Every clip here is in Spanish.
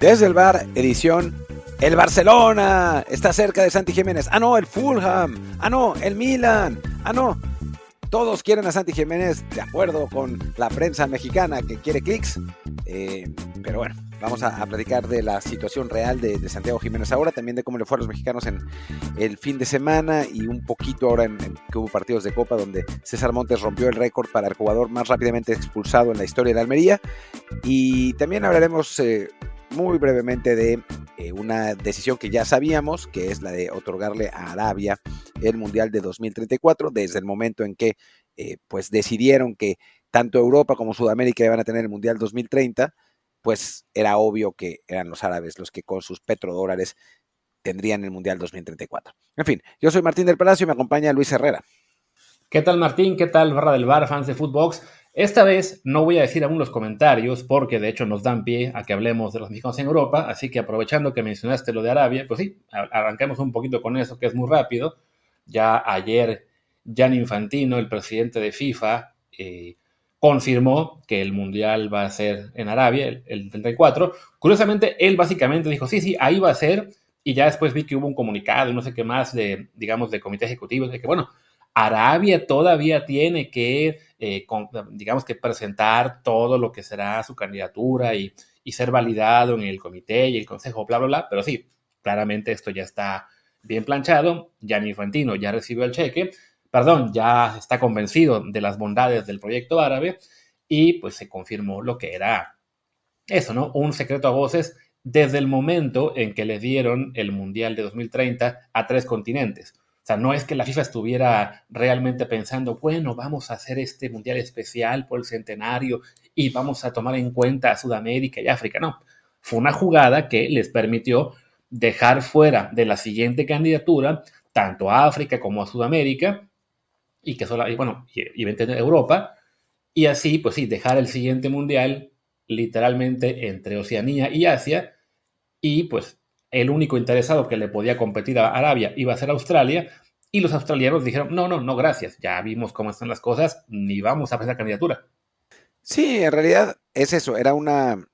Desde el bar, edición el Barcelona está cerca de Santi Jiménez. Ah, no, el Fulham. Ah, no, el Milan. Ah, no. Todos quieren a Santi Jiménez, de acuerdo con la prensa mexicana que quiere clics. Eh, pero bueno, vamos a, platicar de la situación real de, Santiago Jiménez ahora, también de cómo le fue a los mexicanos en el fin de semana y un poquito ahora en, que hubo partidos de Copa donde César Montes rompió el récord para el jugador más rápidamente expulsado en la historia de Almería. Y también hablaremos eh, muy brevemente de eh, una decisión que ya sabíamos, que es la de otorgarle a Arabia el Mundial de 2034, desde el momento en que eh, pues decidieron que tanto Europa como Sudamérica iban a tener el Mundial 2030, pues era obvio que eran los árabes los que con sus petrodólares tendrían el Mundial 2034. En fin, yo soy Martín del Palacio y me acompaña Luis Herrera. ¿Qué tal Martín? ¿Qué tal Barra del Bar, fans de Footbox? Esta vez no voy a decir aún los comentarios porque de hecho nos dan pie a que hablemos de los mexicanos en Europa, así que aprovechando que mencionaste lo de Arabia, pues sí, arranquemos un poquito con eso que es muy rápido. Ya ayer Jan Infantino, el presidente de FIFA, eh, confirmó que el Mundial va a ser en Arabia, el, el 34. Curiosamente, él básicamente dijo, sí, sí, ahí va a ser, y ya después vi que hubo un comunicado y no sé qué más de, digamos, de comité ejecutivo, de que, bueno, Arabia todavía tiene que, eh, digamos que presentar todo lo que será su candidatura y, ser validado en el comité y el consejo, bla, bla, bla. Pero sí, claramente esto ya está bien planchado. Gianni Infantino ya recibió el cheque, perdón, ya está convencido de las bondades del proyecto árabe y pues se confirmó lo que era eso, ¿no? Un secreto a voces desde el momento en que le dieron el Mundial de 2030 a tres continentes. Sea, no es que la FIFA estuviera realmente pensando, bueno, vamos a hacer este mundial especial por el centenario y vamos a tomar en cuenta a Sudamérica y África. No, fue una jugada que les permitió dejar fuera de la siguiente candidatura tanto a África como a Sudamérica y que solo, y bueno, y, y Europa y así, pues sí, dejar el siguiente mundial literalmente entre Oceanía y Asia y pues el único interesado que le podía competir a Arabia iba a ser Australia, y los australianos dijeron, no, no, no, gracias, ya vimos cómo están las cosas, ni vamos a la candidatura. Sí, en realidad es eso, era una,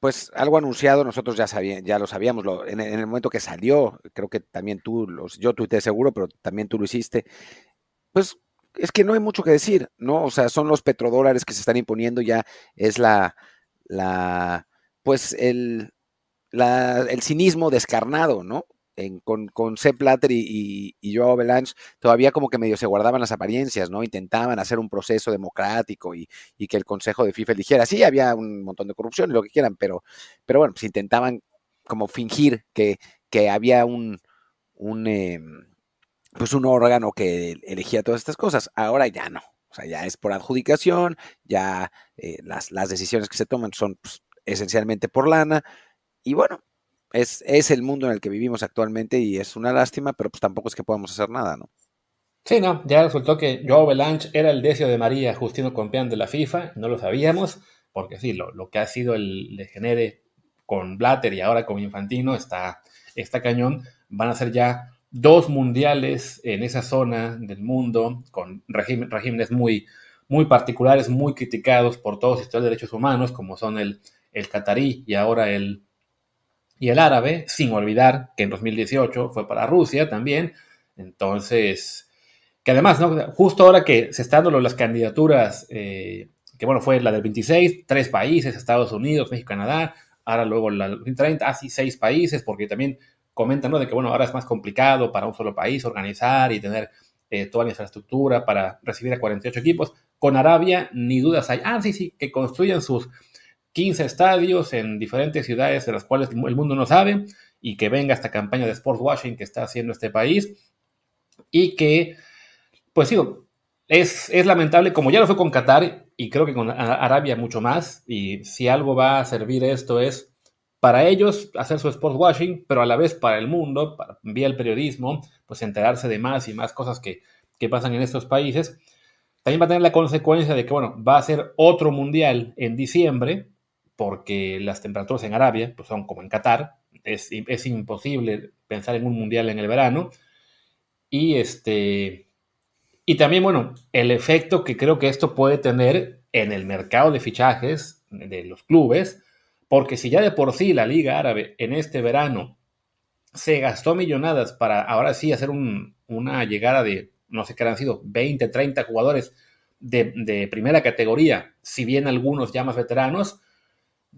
pues algo anunciado, nosotros ya, sabíamos, ya lo sabíamos, en, el momento que salió, creo que también tú, los, yo tuiteé seguro, pero también tú lo hiciste, pues es que no hay mucho que decir, ¿no? O sea, son los petrodólares que se están imponiendo, ya es la, la, pues el, el cinismo descarnado, ¿no? con, con Sepp Blatter y, y, Joao Belange todavía como que medio se guardaban las apariencias, ¿no? Intentaban hacer un proceso democrático y, que el Consejo de FIFA eligiera. Sí, había un montón de corrupción y lo que quieran, pero, pero bueno, pues intentaban como fingir que, que había un, un em, pues un órgano que elegía todas estas cosas. Ahora ya no. O sea, ya es por adjudicación, ya eh, las, las, decisiones que se toman son pues, esencialmente por lana y bueno, es, es el mundo en el que vivimos actualmente y es una lástima, pero pues tampoco es que podamos hacer nada, ¿no? Sí, no, ya resultó que Joao Belange era el decio de María Justino Compeán de la FIFA, no lo sabíamos, porque sí, lo, que ha sido el degenere con Blatter y ahora con Infantino está, está cañón. Van a ser ya dos mundiales en esa zona del mundo, con regímenes muy, muy particulares, muy criticados por todos los derechos humanos, como son el, el catarí y ahora el, y el árabe, sin olvidar que en 2018 fue para Rusia también. Entonces, que además, ¿no? justo ahora que se están dando las candidaturas, eh, que bueno, fue la del 26, tres países, Estados Unidos, México, Canadá, ahora luego la del 30, así seis países, porque también comentan ¿no? de que bueno, ahora es más complicado para un solo país organizar y tener eh, toda la infraestructura para recibir a 48 equipos. Con Arabia, ni dudas hay. Ah, sí, sí, que construyan sus 15 estadios en diferentes ciudades de las cuales el mundo no sabe y que venga esta campaña de sports washing que está haciendo este país y que, pues digo, es, es lamentable, como ya lo fue con Qatar y creo que con Arabia mucho más, y si algo va a servir esto es para ellos hacer su sports washing, pero a la vez para el mundo, vía el periodismo, pues enterarse de más y más cosas que, que pasan en estos países. También va a tener la consecuencia de que, bueno, va a ser otro mundial en diciembre, porque las temperaturas en Arabia pues, son como en Qatar, es, es, imposible pensar en un mundial en el verano. Y, este, y también, bueno, el efecto que creo que esto puede tener en el mercado de fichajes de los clubes, Porque si ya de por sí la Liga Árabe en este verano se gastó millonadas para ahora sí hacer una llegada de, no sé qué han sido, 20, 30 jugadores de, primera categoría, si bien algunos ya más veteranos,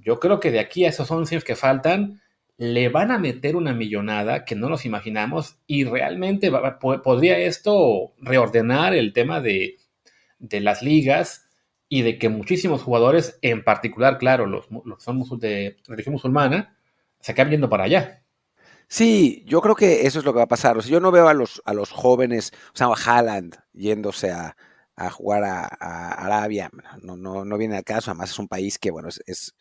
yo creo que de aquí a esos 11 años que faltan, le van a meter una millonada que no nos imaginamos y realmente podría esto reordenar el tema de, de las ligas y de que muchísimos jugadores, en particular, claro, los, que son de religión musulmana, se acaben yendo para allá. Sí, yo creo que eso es lo que va a pasar. O sea, yo no veo a los, a los jóvenes, o sea, a Haaland yéndose a, jugar a, Arabia. No, no, no viene al caso. Además, es un país que, bueno, es,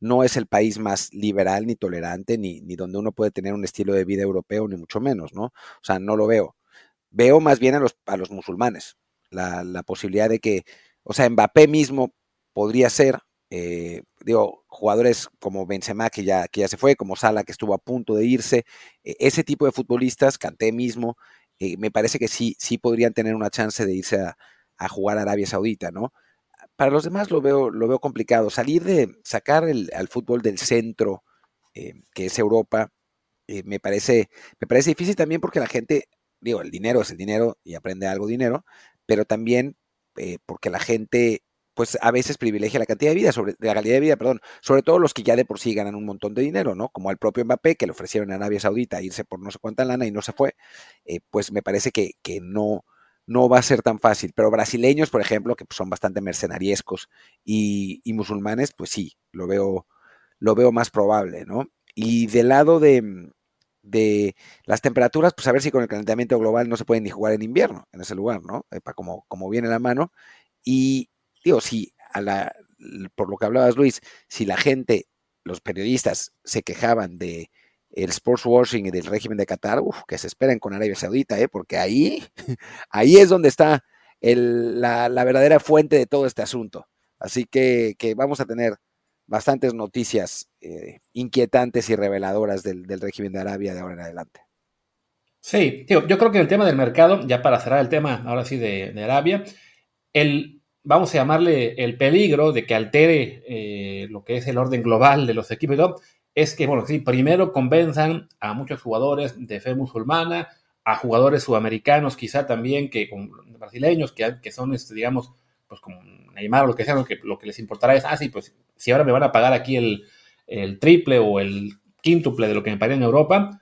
no es el país más liberal ni tolerante, ni, ni donde uno puede tener un estilo de vida europeo, ni mucho menos, ¿no? O sea, no lo veo. Veo más bien a los, a los musulmanes. La, la posibilidad de que o sea, Mbappé mismo podría ser, eh, digo, jugadores como Benzema, que ya, que ya se fue, como Sala, que estuvo a punto de irse, e, ese tipo de futbolistas, Canté mismo, eh, me parece que sí, sí podrían tener una chance de irse a, jugar a Arabia Saudita, ¿no? Para los demás lo veo, lo veo complicado. Salir de, sacar el, al fútbol del centro, eh, que es Europa, me, parece, me parece difícil también porque la gente, digo, el dinero es el dinero y aprende algo dinero, pero también eh, porque la gente pues a veces privilegia la cantidad de vida, sobre, la calidad de vida, perdón, sobre todo los que ya de por sí ganan un montón de dinero, ¿no? Como al propio Mbappé, que le ofrecieron a Arabia Saudita irse por no sé cuánta lana y no se fue, eh, pues me parece que, que, no, no va a ser tan fácil. Pero brasileños, por ejemplo, que son bastante mercenariescos y, musulmanes, pues sí, lo veo, lo veo más probable, ¿no? Y del lado de, de las temperaturas, pues a ver si con el calentamiento global no se pueden ni jugar en invierno en ese lugar, ¿no? como, como viene la mano. Y digo, si a la, por lo que hablabas Luis, si la gente, los periodistas se quejaban de el sports washing y del régimen de Qatar, que se esperen con Arabia Saudita, ¿eh? porque ahí, ahí es donde está el, la, la, verdadera fuente de todo este asunto. Así que, que vamos a tener bastantes noticias eh, inquietantes y reveladoras del, régimen de Arabia de ahora en adelante. Sí, tío, yo creo que el tema del mercado, ya para cerrar el tema ahora sí de, Arabia, el, vamos a llamarle el peligro de que altere eh, lo que es el orden global de los equipos es que, bueno, sí, primero convenzan a muchos jugadores de fe musulmana, a jugadores sudamericanos quizá también, que brasileños, que, que son, este, digamos, pues como Neymar o lo que sea, lo que, lo que les importará es, ah, sí, pues si ahora me van a pagar aquí el, triple o el quíntuple de lo que me pagarían en Europa,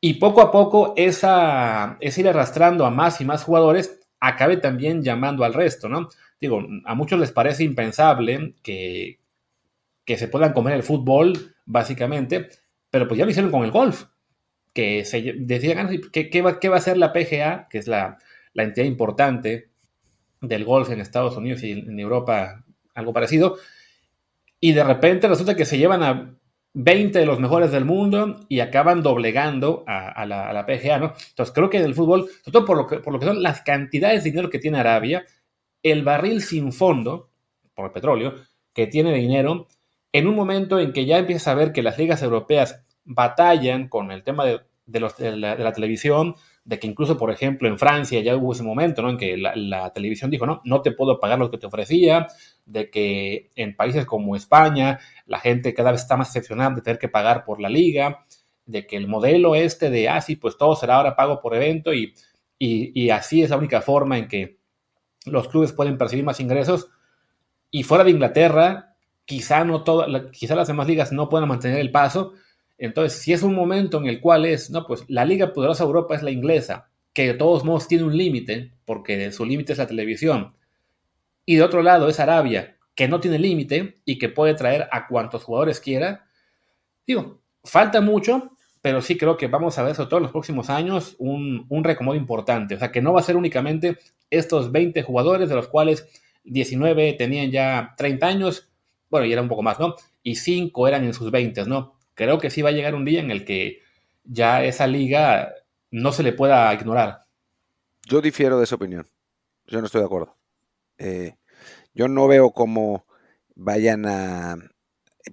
y poco a poco esa, es ir arrastrando a más y más jugadores, acabe también llamando al resto, ¿no? Digo, a muchos les parece impensable que, que se puedan comer el fútbol, básicamente, pero pues ya lo hicieron con el golf, que se decían, ah, ¿qué, qué, va, qué va a hacer la PGA, que es la, la entidad importante del golf en Estados Unidos y en Europa algo parecido, y de repente resulta que se llevan a 20 de los mejores del mundo y acaban doblegando a, la, PGA, ¿no? Entonces creo que en el fútbol, sobre todo por lo, que, por lo que son las cantidades de dinero que tiene Arabia, el barril sin fondo, por el petróleo, que tiene dinero, en un momento en que ya empieza a ver que las ligas europeas batallan con el tema de, la televisión, de que incluso, por ejemplo, en Francia ya hubo ese momento, ¿no? En que la, televisión dijo, no, no te puedo pagar lo que te ofrecía, de que en países como España la gente cada vez está más excepcional de tener que pagar por la liga, de que el modelo este de, ah, sí, pues todo será ahora pago por evento y, y, así es la única forma en que los clubes pueden percibir más ingresos. Y fuera de Inglaterra, quizá, no todo, quizá las demás ligas no puedan mantener el paso, entonces, si es un momento en el cual es, no, pues la Liga Poderosa Europa es la inglesa, que de todos modos tiene un límite, porque su límite es la televisión. Y de otro lado es Arabia, que no tiene límite y que puede traer a cuantos jugadores quiera. Digo, falta mucho, pero sí creo que vamos a ver, sobre todo en los próximos años, un, un recomodo importante. O sea, que no va a ser únicamente estos 20 jugadores, de los cuales 19 tenían ya 30 años, bueno, y era un poco más, ¿no? Y 5 eran en sus 20, ¿no? creo que sí va a llegar un día en el que ya esa liga no se le pueda ignorar. Yo difiero de esa opinión. Yo no estoy de acuerdo. Eh, yo no veo cómo vayan a.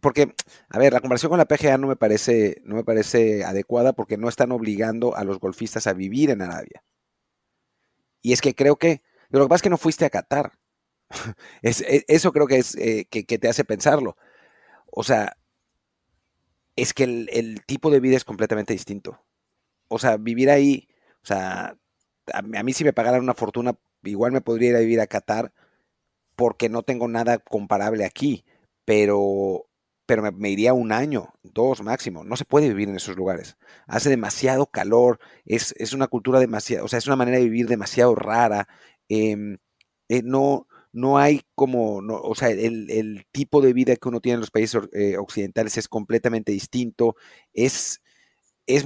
Porque, a ver, la comparación con la PGA no me parece, no me parece adecuada porque no están obligando a los golfistas a vivir en Arabia. Y es que creo que. Lo que pasa es que no fuiste a Qatar. es, e, eso creo que es eh, que, te hace pensarlo. O sea, es que el, tipo de vida es completamente distinto. O sea, vivir ahí, o sea, a, mí si me pagaran una fortuna, igual me podría ir a vivir a Qatar porque no tengo nada comparable aquí, pero, pero me, iría un año, dos máximo. No se puede vivir en esos lugares. Hace demasiado calor, es, una cultura demasiado, o sea, es una manera de vivir demasiado rara. Em, eh, no, no hay como, no, o sea, el, tipo de vida que uno tiene en los países eh, occidentales es completamente distinto, es, es,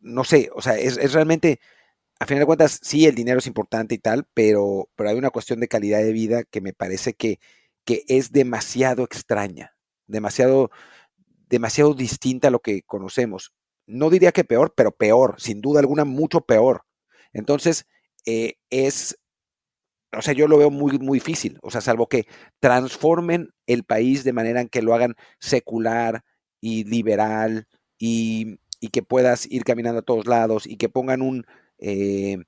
no sé, o sea, es, realmente, a final de cuentas, sí, el dinero es importante y tal, pero, pero hay una cuestión de calidad de vida que me parece que, que es demasiado extraña, demasiado, demasiado distinta a lo que conocemos. No diría que peor, pero peor, sin duda alguna, mucho peor. Entonces, eh, es, o sea, yo lo veo muy, muy difícil, o sea, salvo que transformen el país de manera en que lo hagan secular y liberal y, que puedas ir caminando a todos lados y que pongan un, eh,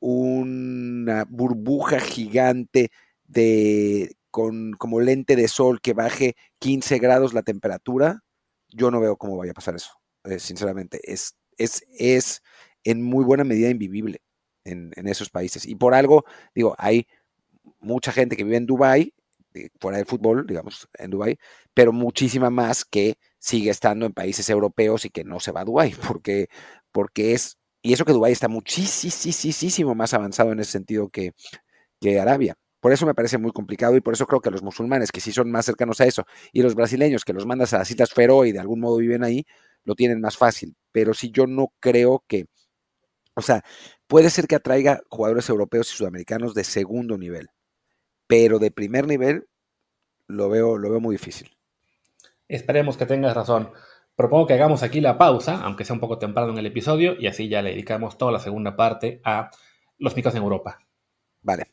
una burbuja gigante de, con como lente de sol que baje 15 grados la temperatura, yo no veo cómo vaya a pasar eso, eh, sinceramente. Es, es, es en muy buena medida invivible en, esos países. Y por algo, digo, hay mucha gente que vive en Dubái, eh, fuera del fútbol, digamos, en Dubái, pero muchísima más que sigue estando en países europeos y que no se va a Dubái, porque, porque es, y eso que Dubái está muchísimo más avanzado en ese sentido que, que Arabia. Por eso me parece muy complicado y por eso creo que los musulmanes, que sí son más cercanos a eso, y los brasileños, que los mandas a las Islas Feroe y de algún modo viven ahí, lo tienen más fácil. Pero sí yo no creo que, o sea, puede ser que atraiga jugadores europeos y sudamericanos de segundo nivel, pero de primer nivel lo veo, lo veo muy difícil. Esperemos que tengas razón. Propongo que hagamos aquí la pausa, aunque sea un poco temprano en el episodio, y así ya le dedicamos toda la segunda parte a los micos en Europa. Vale.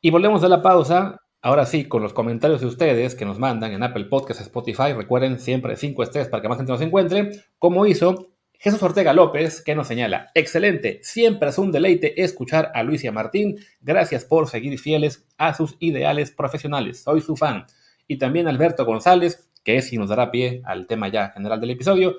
Y volvemos de la pausa, ahora sí, con los comentarios de ustedes que nos mandan en Apple Podcasts, Spotify. Recuerden siempre cinco estrellas para que más gente nos encuentre, como hizo Jesús Ortega López, que nos señala, excelente, siempre es un deleite escuchar a Luis y a Martín, gracias por seguir fieles a sus ideales profesionales, soy su fan. Y también Alberto González, que es quien nos dará pie al tema ya general del episodio,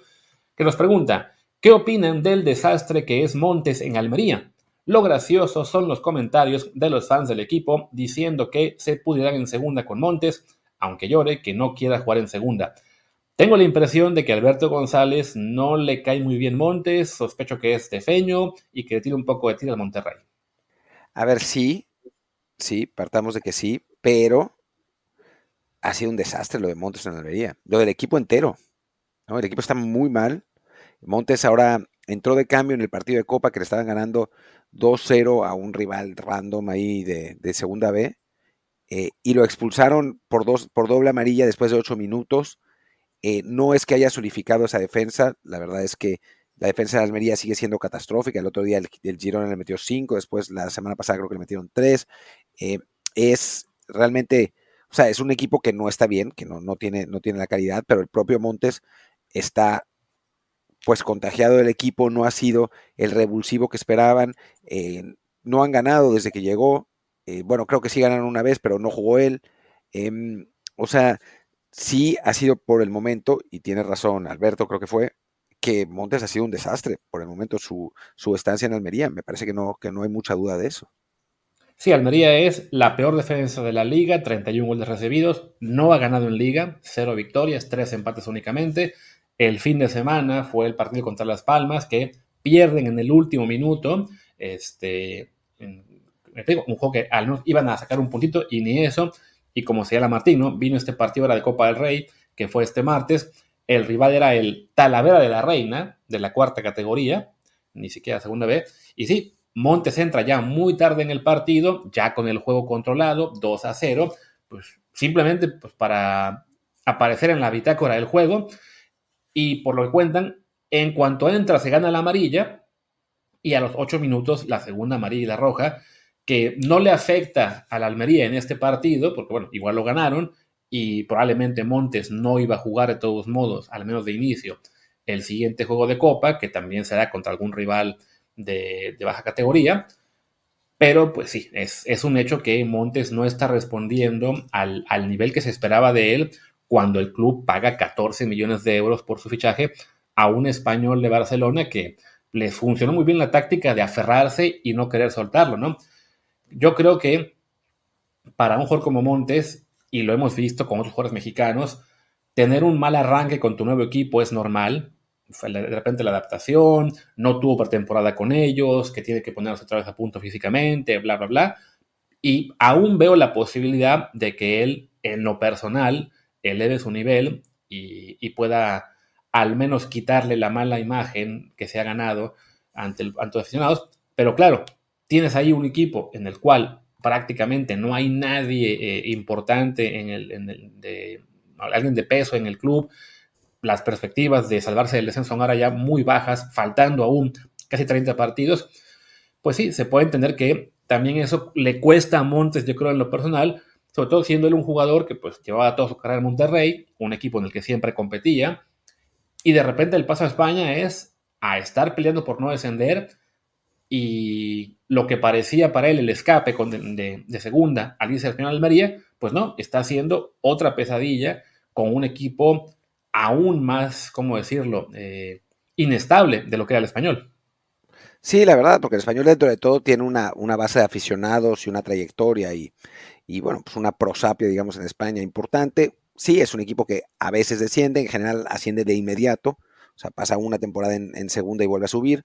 que nos pregunta, ¿qué opinan del desastre que es Montes en Almería? Lo gracioso son los comentarios de los fans del equipo diciendo que se pudieran en segunda con Montes, aunque llore que no quiera jugar en segunda. Tengo la impresión de que Alberto González no le cae muy bien Montes, sospecho que es defeño y que le tira un poco de tira al Monterrey. A ver, sí, sí, partamos de que sí, pero ha sido un desastre lo de Montes en Almería, lo del equipo entero. El equipo está muy mal. Montes ahora entró de cambio en el partido de Copa que le estaban ganando 2-0 a un rival random ahí de, segunda B. Eh, y lo expulsaron por, dos, por doble amarilla después de 8 minutos. Eh, no es que haya solidificado esa defensa, la verdad es que la defensa de Almería sigue siendo catastrófica. El otro día el, el Girona le metió 5, después la semana pasada creo que le metieron 3. Eh, es realmente, o sea, es un equipo que no está bien, que no, no, tiene, no tiene la calidad, pero el propio Montes está pues contagiado del equipo, no ha sido el revulsivo que esperaban, eh, no han ganado desde que llegó, eh, bueno, creo que sí ganaron una vez, pero no jugó él, em, o sea, sí ha sido por el momento, y tiene razón Alberto, creo que fue, que Montes ha sido un desastre por el momento su, su estancia en Almería, me parece que no, que no hay mucha duda de eso. Sí, Almería es la peor defensa de la liga, 31 goles recibidos, no ha ganado en liga, cero victorias, tres empates únicamente, el fin de semana fue el partido contra Las Palmas, que pierden en el último minuto. Este, un juego que al menos iban a sacar un puntito y ni eso. Y como señala Martín, ¿no? vino este partido ahora de Copa del Rey, que fue este martes. El rival era el Talavera de la Reina, de la cuarta categoría, ni siquiera segunda vez. Y sí, Montes entra ya muy tarde en el partido, ya con el juego controlado, 2 a 0, pues simplemente pues, para aparecer en la bitácora del juego y por lo que cuentan, en cuanto entra se gana la amarilla y a los ocho minutos la segunda amarilla y la roja, que no le afecta a la Almería en este partido, porque bueno, igual lo ganaron y probablemente Montes no iba a jugar de todos modos, al menos de inicio, el siguiente juego de Copa, que también será contra algún rival de, baja categoría. Pero pues sí, es, es, un hecho que Montes no está respondiendo al, al, nivel que se esperaba de él cuando el club paga 14 millones de euros por su fichaje a un español de Barcelona que le funcionó muy bien la táctica de aferrarse y no querer soltarlo, ¿no? Yo creo que para un jugador como Montes, y lo hemos visto con otros jugadores mexicanos, tener un mal arranque con tu nuevo equipo es normal, de repente la adaptación, no tuvo pretemporada con ellos, que tiene que ponerse otra vez a punto físicamente, bla, bla, bla. Y aún veo la posibilidad de que él, en lo personal, eleve su nivel y, pueda al menos quitarle la mala imagen que se ha ganado ante, el, ante los aficionados. Pero claro, tienes ahí un equipo en el cual prácticamente no hay nadie eh, importante en el, de, alguien de peso en el club las perspectivas de salvarse del descenso son ahora ya muy bajas, faltando aún casi 30 partidos, pues sí, se puede entender que también eso le cuesta a Montes, yo creo, en lo personal, sobre todo siendo él un jugador que pues llevaba toda su carrera en Monterrey, un equipo en el que siempre competía, y de repente el paso a España es a estar peleando por no descender y lo que parecía para él el escape con de, segunda al irse al final Almería, pues no, está haciendo otra pesadilla con un equipo aún más, ¿cómo decirlo?, eh, inestable de lo que era el español. Sí, la verdad, porque el español dentro de todo tiene una, una base de aficionados y una trayectoria y, y, bueno, pues una prosapia, digamos, en España importante. Sí, es un equipo que a veces desciende, en general asciende de inmediato, o sea, pasa una temporada en, segunda y vuelve a subir.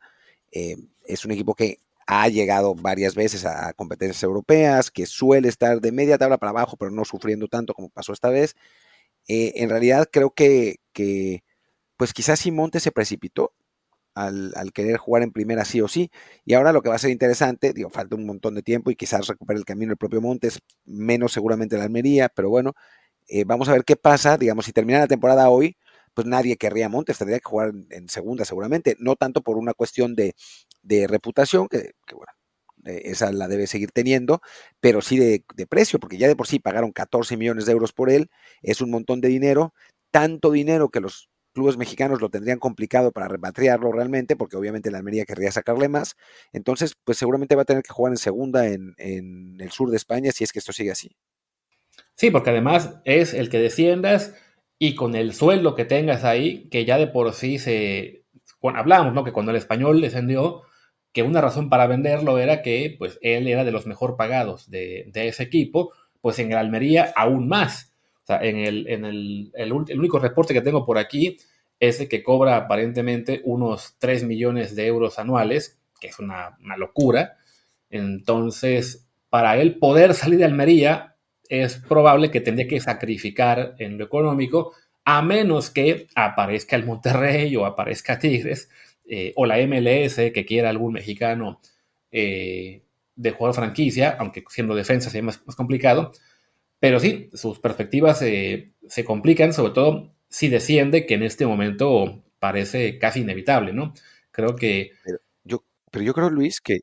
Eh, es un equipo que ha llegado varias veces a competencias europeas, que suele estar de media tabla para abajo, pero no sufriendo tanto como pasó esta vez. Eh, en realidad creo que, pues quizás Simonte se precipitó al, querer jugar en primera sí o sí. Y ahora lo que va a ser interesante, digo, falta un montón de tiempo y quizás recupere el camino el propio Montes, menos seguramente la Almería, pero bueno, eh, vamos a ver qué pasa. Digamos, si termina la temporada hoy, pues nadie querría Montes, tendría que jugar en segunda seguramente, no tanto por una cuestión de, reputación, que, eh, esa la debe seguir teniendo, pero sí de, precio, porque ya de por sí pagaron 14 millones de euros por él, es un montón de dinero, tanto dinero que los clubes mexicanos lo tendrían complicado para repatriarlo realmente, porque obviamente la Almería querría sacarle más, entonces pues seguramente va a tener que jugar en segunda en, el sur de España si es que esto sigue así. Sí, porque además es el que desciendas y con el sueldo que tengas ahí, que ya de por sí se... Bueno, hablamos, ¿no? Que cuando el español descendió, que una razón para venderlo era que pues él era de los mejor pagados de, ese equipo, pues en Almería aún más. O sea, en, el, el, el, único reporte que tengo por aquí es de que cobra aparentemente unos 3 millones de euros anuales, que es una, locura. Entonces, para él poder salir de Almería, es probable que tendría que sacrificar en lo económico, a menos que aparezca el Monterrey o aparezca Tigres, eh, o la MLS que quiera algún mexicano eh, de jugador franquicia, aunque siendo defensa sería más, complicado. Pero sí, sus perspectivas se complican, sobre todo si desciende, que en este momento parece casi inevitable, ¿no? Creo que... Pero yo, pero yo creo, Luis, que,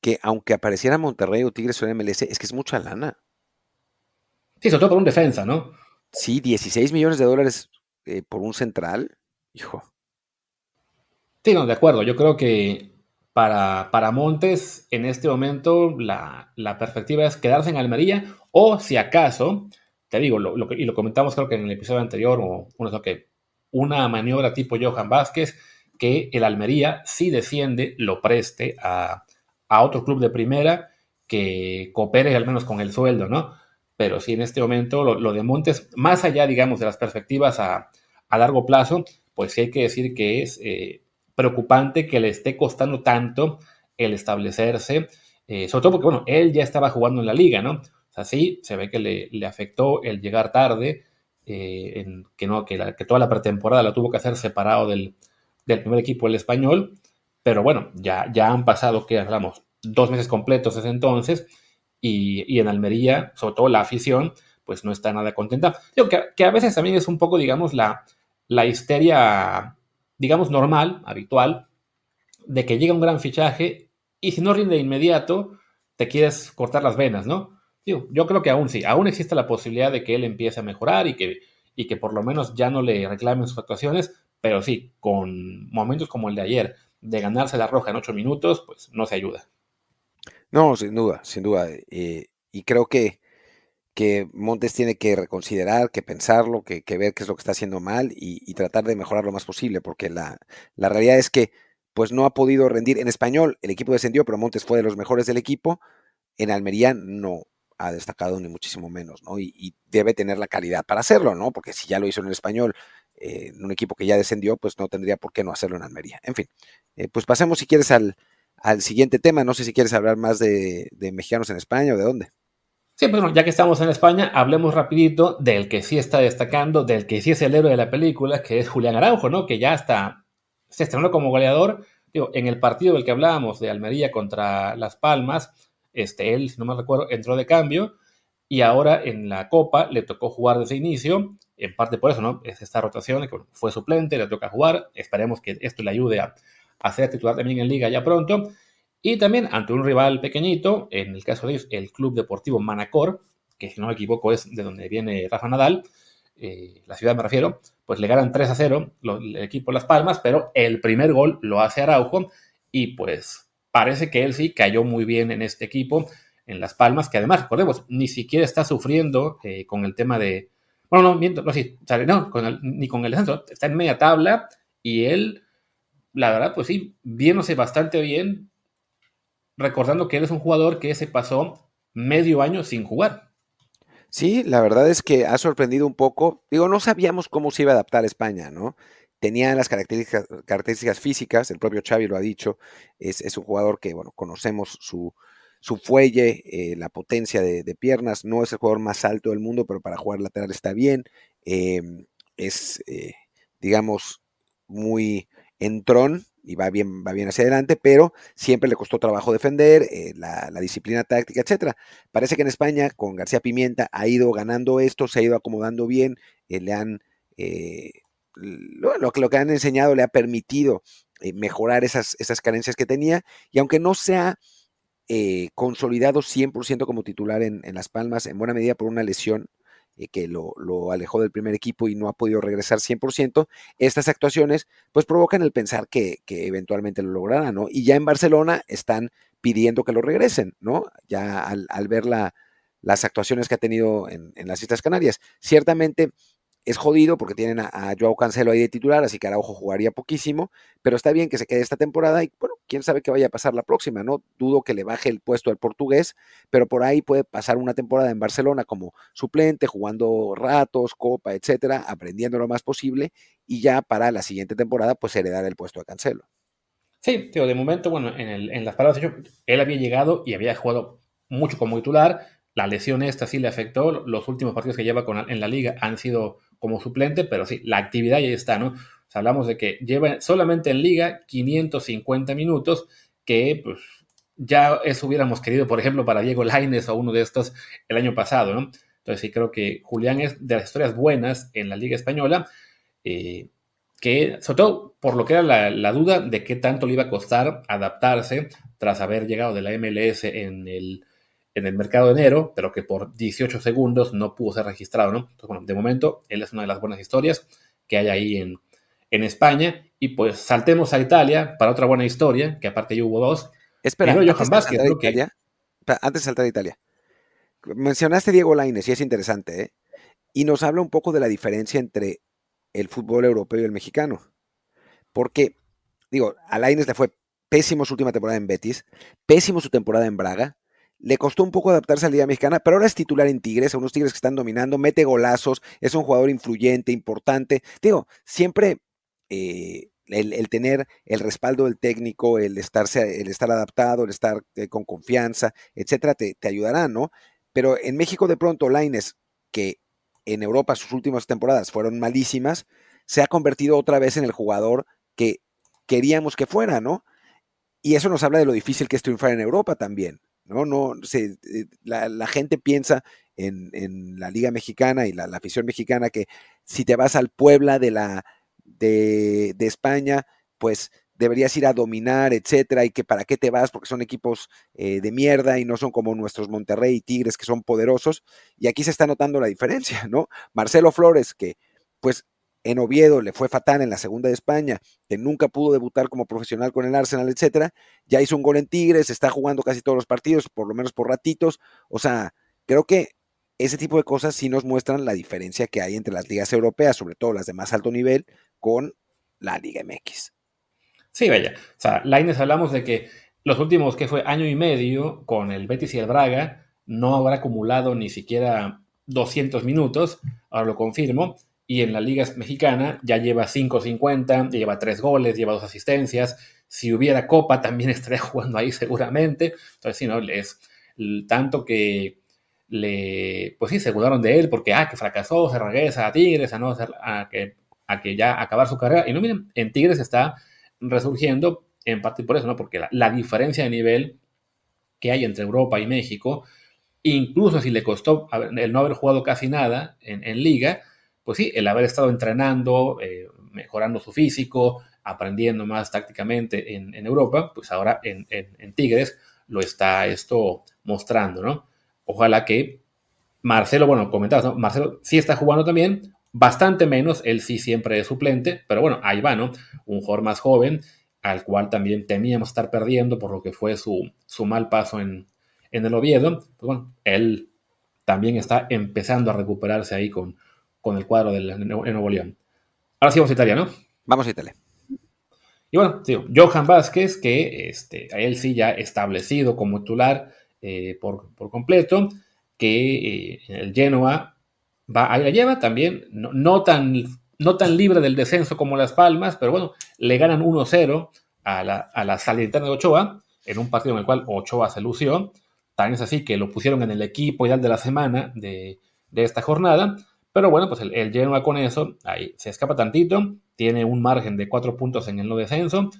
que aunque apareciera Monterrey o Tigres o MLS, es que es mucha lana. Sí, sobre todo por un defensa, ¿no? Sí, 16 millones de dólares eh, por un central, hijo. Sí, no, de acuerdo. Yo creo que para, Montes, en este momento, la, perspectiva es quedarse en Almería o, si acaso, te digo, lo, y lo comentamos creo que en el episodio anterior, o una maniobra tipo Johan Vázquez, que el Almería, si desciende, lo preste a, otro club de primera que coopere al menos con el sueldo, ¿no? Pero sí, en este momento, lo, de Montes, más allá, digamos, de las perspectivas a, largo plazo, pues sí hay que decir que es eh, preocupante que le esté costando tanto el establecerse, eh, sobre todo porque, bueno, él ya estaba jugando en la liga, ¿no? O sí, se ve que le, afectó el llegar tarde, eh, que, no, que, toda la pretemporada la tuvo que hacer separado del, primer equipo, el español, pero bueno, ya, ya han pasado, que hablamos, dos meses completos desde entonces, y, y en Almería, sobre todo la afición, pues no está nada contenta. Digo que, que a veces también es un poco, digamos, la, la histeria, digamos, normal, habitual, de que llega un gran fichaje y si no rinde de inmediato, te quieres cortar las venas, ¿no? Digo, yo creo que aún sí, aún existe la posibilidad de que él empiece a mejorar y que, y que por lo menos ya no le reclamen sus actuaciones, pero sí, con momentos como el de ayer, de ganarse la roja en ocho minutos, pues no se ayuda. No, sin duda, sin duda. Eh, y creo que, que Montes tiene que reconsiderar, que pensarlo, que, ver qué es lo que está haciendo mal y, tratar de mejorar lo más posible, porque la, la, realidad es que pues no ha podido rendir. En español el equipo descendió, pero Montes fue de los mejores del equipo. En Almería no ha destacado ni muchísimo menos, ¿no? Y, debe tener la calidad para hacerlo, ¿no? Porque si ya lo hizo en español, eh, en un equipo que ya descendió, pues no tendría por qué no hacerlo en Almería. En fin, eh, pues pasemos si quieres al, al siguiente tema. No sé si quieres hablar más de, mexicanos en España o de dónde. Sí, pues bueno, ya que estamos en España, hablemos rapidito del que sí está destacando, del que sí es el héroe de la película, que es Julián Araujo, ¿no? Que ya está, se estrenó como goleador. Digo, en el partido del que hablábamos de Almería contra Las Palmas, este, él, si no me recuerdo, entró de cambio y ahora en la Copa le tocó jugar desde inicio, en parte por eso, ¿no? Es esta rotación, que fue suplente, le toca jugar, esperemos que esto le ayude a, a ser titular también en Liga ya pronto. Y también ante un rival pequeñito, en el caso de ellos, el Club Deportivo Manacor, que si no me equivoco es de donde viene Rafa Nadal, eh, la ciudad me refiero, pues le ganan 3 a 0 el equipo Las Palmas, pero el primer gol lo hace Araujo y pues parece que él sí cayó muy bien en este equipo, en Las Palmas, que además, recordemos, ni siquiera está sufriendo eh, con el tema de... Bueno, no, miento, no, sí, no, ni con el descenso, está en media tabla y él la verdad, pues sí, viéndose bastante bien, recordando que él es un jugador que se pasó medio año sin jugar. Sí, la verdad es que ha sorprendido un poco. Digo, no sabíamos cómo se iba a adaptar a España, ¿no? Tenía las características, físicas, el propio Xavi lo ha dicho, es, un jugador que, bueno, conocemos su, su fuelle, eh, la potencia de, piernas, no es el jugador más alto del mundo, pero para jugar lateral está bien, em, es, eh, digamos, muy entrón y va bien, va bien hacia adelante, pero siempre le costó trabajo defender, eh, la, disciplina táctica, etcétera. Parece que en España, con García Pimienta, ha ido ganando esto, se ha ido acomodando bien, eh, le han eh, lo, lo, que han enseñado le ha permitido mejorar esas, esas carencias que tenía, y aunque no se ha consolidado 100% como titular en Las Palmas, en buena medida por una lesión, eh, que lo, alejó del primer equipo y no ha podido regresar 100%, estas actuaciones pues provocan el pensar que, eventualmente lo logrará, ¿no? Y ya en Barcelona están pidiendo que lo regresen, ¿no? Ya al, ver las actuaciones que ha tenido en, en las Islas Canarias. Ciertamente es jodido porque tienen a, Joao Cancelo ahí de titular, así que Araujo jugaría poquísimo, pero está bien que se quede esta temporada y bueno, quién sabe qué vaya a pasar la próxima, ¿no? Dudo que le baje el puesto al portugués, pero por ahí puede pasar una temporada en Barcelona como suplente, jugando ratos, copa, etcétera, aprendiendo lo más posible y ya para la siguiente temporada pues heredar el puesto a Cancelo. Sí, tío, de momento, bueno, en, el, en las palabras, él había llegado y había jugado mucho como titular, la lesión esta sí le afectó, los últimos partidos que lleva con, en la liga han sido como suplente, pero sí, la actividad ya está, ¿no? hablamos de que lleva solamente en liga 550 minutos, que pues ya eso hubiéramos querido, por ejemplo, para Diego Laines o uno de estos el año pasado, ¿no? Entonces sí creo que Julián es de las historias buenas en la Liga Española, eh, que sobre todo por lo que era la, la, duda de qué tanto le iba a costar adaptarse tras haber llegado de la MLS en el en el mercado de enero, pero que por 18 segundos no pudo ser registrado, ¿no? Entonces, bueno, de momento, él es una de las buenas historias que hay ahí en, en España. Y pues saltemos a Italia para otra buena historia, que aparte ya hubo dos. Espera, antes, Johan Vázquez, Italia, antes de saltar a Italia. Mencionaste Diego Laines y es interesante, ¿eh? Y nos habla un poco de la diferencia entre el fútbol europeo y el mexicano. Porque, digo, a Laines le fue pésimo su última temporada en Betis, pésimo su temporada en Braga, le costó un poco adaptarse a la Liga Mexicana, pero ahora es titular en Tigres, a unos Tigres que están dominando, mete golazos, es un jugador influyente, importante. Digo, siempre eh, el, tener el respaldo del técnico, el, estarse, el estar adaptado, el estar eh, con confianza, etcétera, te, ayudará, ¿no? Pero en México, de pronto, Laines, que en Europa sus últimas temporadas fueron malísimas, se ha convertido otra vez en el jugador que queríamos que fuera, ¿no? Y eso nos habla de lo difícil que es triunfar en Europa también. ¿No? no se, eh, la, gente piensa en, la Liga Mexicana y la, afición mexicana que si te vas al Puebla de, la, de, de España, pues deberías ir a dominar, etcétera, y que para qué te vas, porque son equipos eh, de mierda y no son como nuestros Monterrey y Tigres, que son poderosos. Y aquí se está notando la diferencia, ¿no? Marcelo Flores, que pues en Oviedo le fue fatal en la segunda de España, que nunca pudo debutar como profesional con el Arsenal, etcétera, ya hizo un gol en Tigres, está jugando casi todos los partidos, por lo menos por ratitos. O sea, creo que ese tipo de cosas sí nos muestran la diferencia que hay entre las ligas europeas, sobre todo las de más alto nivel, con la Liga MX. Sí, vaya. O sea, Laines hablamos de que los últimos, que fue año y medio, con el Betis y el Braga, no habrá acumulado ni siquiera 200 minutos, ahora lo confirmo, y en la Liga Mexicana ya lleva 5.50, lleva 3 goles, lleva 2 asistencias. Si hubiera Copa también estaría jugando ahí seguramente. Entonces, sí, ¿no? Es tanto que le, pues sí, se dudaron de él porque, ah, que fracasó, se regresa a Tigres, a, no, a, que, a que ya acabar su carrera. Y no, miren, en Tigres está resurgiendo, en parte por eso, ¿no? Porque la, diferencia de nivel que hay entre Europa y México, incluso si le costó el no haber jugado casi nada en, liga, pues sí, el haber estado entrenando, eh, mejorando su físico, aprendiendo más tácticamente en, Europa, pues ahora en, Tigres lo está esto mostrando, ¿no? Ojalá que Marcelo, bueno, comentabas, ¿no? Marcelo sí está jugando también, Bastante menos, él sí siempre es suplente, pero bueno, ahí va, ¿no? Un jugador más joven, al cual también temíamos estar perdiendo por lo que fue su, su mal paso en, el Oviedo. Pues bueno, él también está empezando a recuperarse ahí con, con el cuadro del Nuevo León. Ahora sí vamos a Italia, ¿no? Vamos a Italia. Y bueno, Johan Vázquez, que este, a él sí ya establecido como titular eh, por, completo, que eh, el Genoa va, ahí la lleva también, no, tan, no tan libre del descenso como Las Palmas, pero bueno, le ganan 1-0 a la, a la Salernitana de Ochoa, en un partido en el cual Ochoa se lució. También es así que lo pusieron en el equipo ideal de la semana de, esta jornada. Pero bueno, pues el, el, Genoa con eso, ahí se escapa tantito, tiene un margen de cuatro puntos en el no descenso.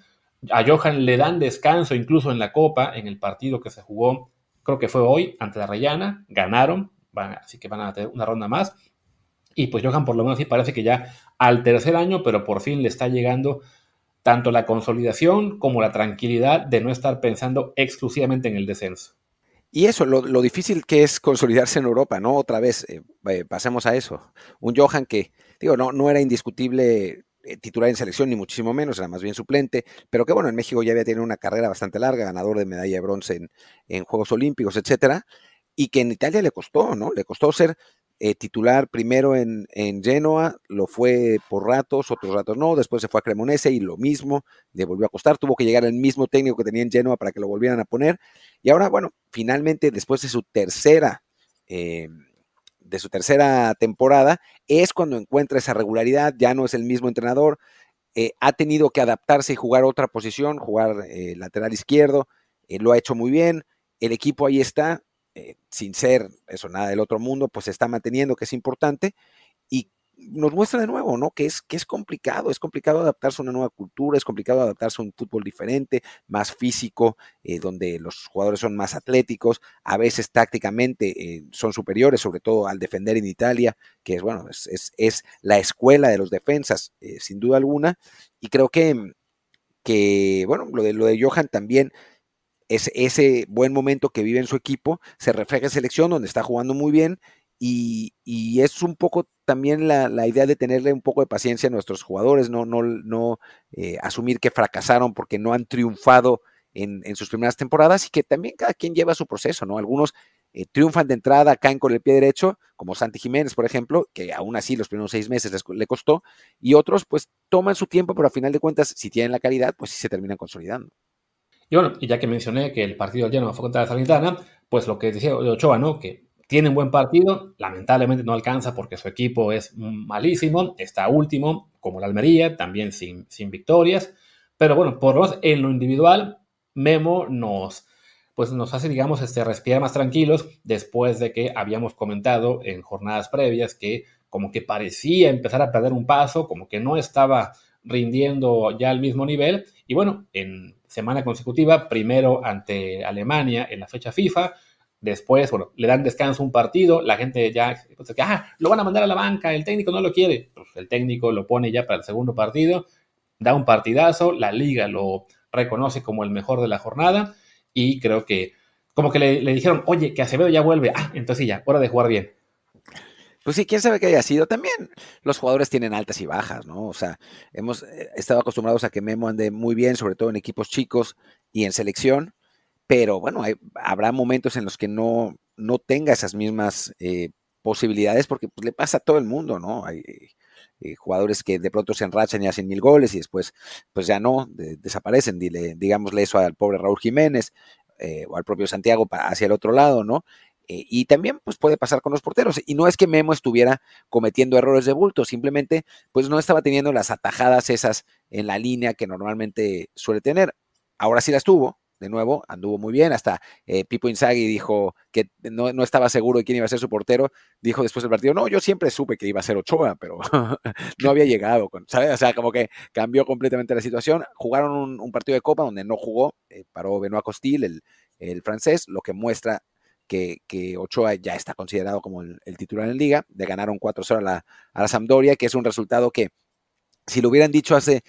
A Johan le dan descanso incluso en la Copa, en el partido que se jugó, creo que fue hoy, ante la Reyana, ganaron, así que van a tener una ronda más. Y pues Johan por lo menos sí parece que ya al tercer año, pero por fin le está llegando tanto la consolidación como la tranquilidad de no estar pensando exclusivamente en el descenso. Y eso, lo, difícil que es consolidarse en Europa, ¿no? Otra vez, eh, eh, pasemos a eso. Un Johan que, digo, no, no era indiscutible eh, titular en selección, ni muchísimo menos, era más bien suplente, pero que bueno, en México ya había tenido una carrera bastante larga, ganador de medalla de bronce en, en Juegos Olímpicos, etcétera, y que en Italia le costó, ¿no? Le costó ser eh, titular primero en, en, Genoa, lo fue por ratos, otros ratos no, después se fue a Cremonese y lo mismo, le volvió a costar, tuvo que llegar el mismo técnico que tenía en Genoa para que lo volvieran a poner, y ahora, bueno, finalmente después de su tercera, eh, de su tercera temporada, es cuando encuentra esa regularidad, ya no es el mismo entrenador, eh, ha tenido que adaptarse y jugar otra posición, jugar lateral izquierdo, lo ha hecho muy bien, el equipo ahí está, eh, sin ser eso nada del otro mundo, pues se está manteniendo, que es importante, y nos muestra de nuevo, ¿no? Que es, que es complicado, es complicado adaptarse a una nueva cultura, es complicado adaptarse a un fútbol diferente, más físico, eh, donde los jugadores son más atléticos, a veces tácticamente eh, son superiores, sobre todo al defender en Italia, que es, bueno, es, es, la escuela de los defensas, sin duda alguna, y creo que, que bueno, lo de, lo de Johan también ese buen momento que vive en su equipo se refleja en selección, donde está jugando muy bien. Y, es un poco también la, idea de tenerle un poco de paciencia a nuestros jugadores, no, no, no eh, asumir que fracasaron porque no han triunfado en, sus primeras temporadas y que también cada quien lleva su proceso, ¿no? Algunos eh, triunfan de entrada, caen con el pie derecho, como Santi Jiménez, por ejemplo, que aún así los primeros seis meses les, le costó, y otros pues toman su tiempo, pero a final de cuentas, si tienen la calidad, pues sí se terminan consolidando. Y bueno, y ya que mencioné que el partido lleno fue contra la Salernitana, pues lo que decía Ochoa, ¿no? Que tiene un buen partido, lamentablemente no alcanza porque su equipo es malísimo, está último, como la Almería, también sin, sin victorias, pero bueno, por lo menos en lo individual, Memo nos, pues nos hace, digamos, este, respirar más tranquilos después de que habíamos comentado en jornadas previas que como que parecía empezar a perder un paso, como que no estaba rindiendo ya al mismo nivel, y bueno, en semana consecutiva, primero ante Alemania en la fecha FIFA, después, bueno, le dan descanso un partido, la gente ya, pues, ah, lo van a mandar a la banca, el técnico no lo quiere, pues el técnico lo pone ya para el segundo partido, da un partidazo, la liga lo reconoce como el mejor de la jornada y creo que como que le, le dijeron, oye, que Acevedo ya vuelve, ah, entonces ya, hora de jugar bien. Pues sí, quién sabe qué haya sido. También los jugadores tienen altas y bajas, ¿no? O sea, hemos eh, estado acostumbrados a que Memo ande muy bien, sobre todo en equipos chicos y en selección, pero bueno, habrá momentos en los que no, no tenga esas mismas eh, posibilidades porque pues, le pasa a todo el mundo, ¿no? Hay eh, jugadores que de pronto se enrachan y hacen mil goles y después pues ya no, desaparecen, dile, digámosle eso al pobre Raúl Jiménez o al propio Santiago hacia el otro lado, ¿no? Eh, y también pues, puede pasar con los porteros. Y no es que Memo estuviera cometiendo errores de bulto, simplemente pues no estaba teniendo las atajadas esas en la línea que normalmente suele tener. Ahora sí las tuvo, de nuevo, anduvo muy bien. Hasta eh, Pipo Inzaghi dijo que no, estaba seguro de quién iba a ser su portero. Dijo después del partido, no, yo siempre supe que iba a ser Ochoa, pero no había llegado. Con, ¿sabes? O sea, como que cambió completamente la situación. Jugaron un, partido de Copa donde no jugó, eh, paró Benoit Costil, el, el francés, lo que muestra que, Ochoa ya está considerado como el, titular en liga, de ganaron 4-0 a la, a la Sampdoria, que es un resultado que si lo hubieran dicho hace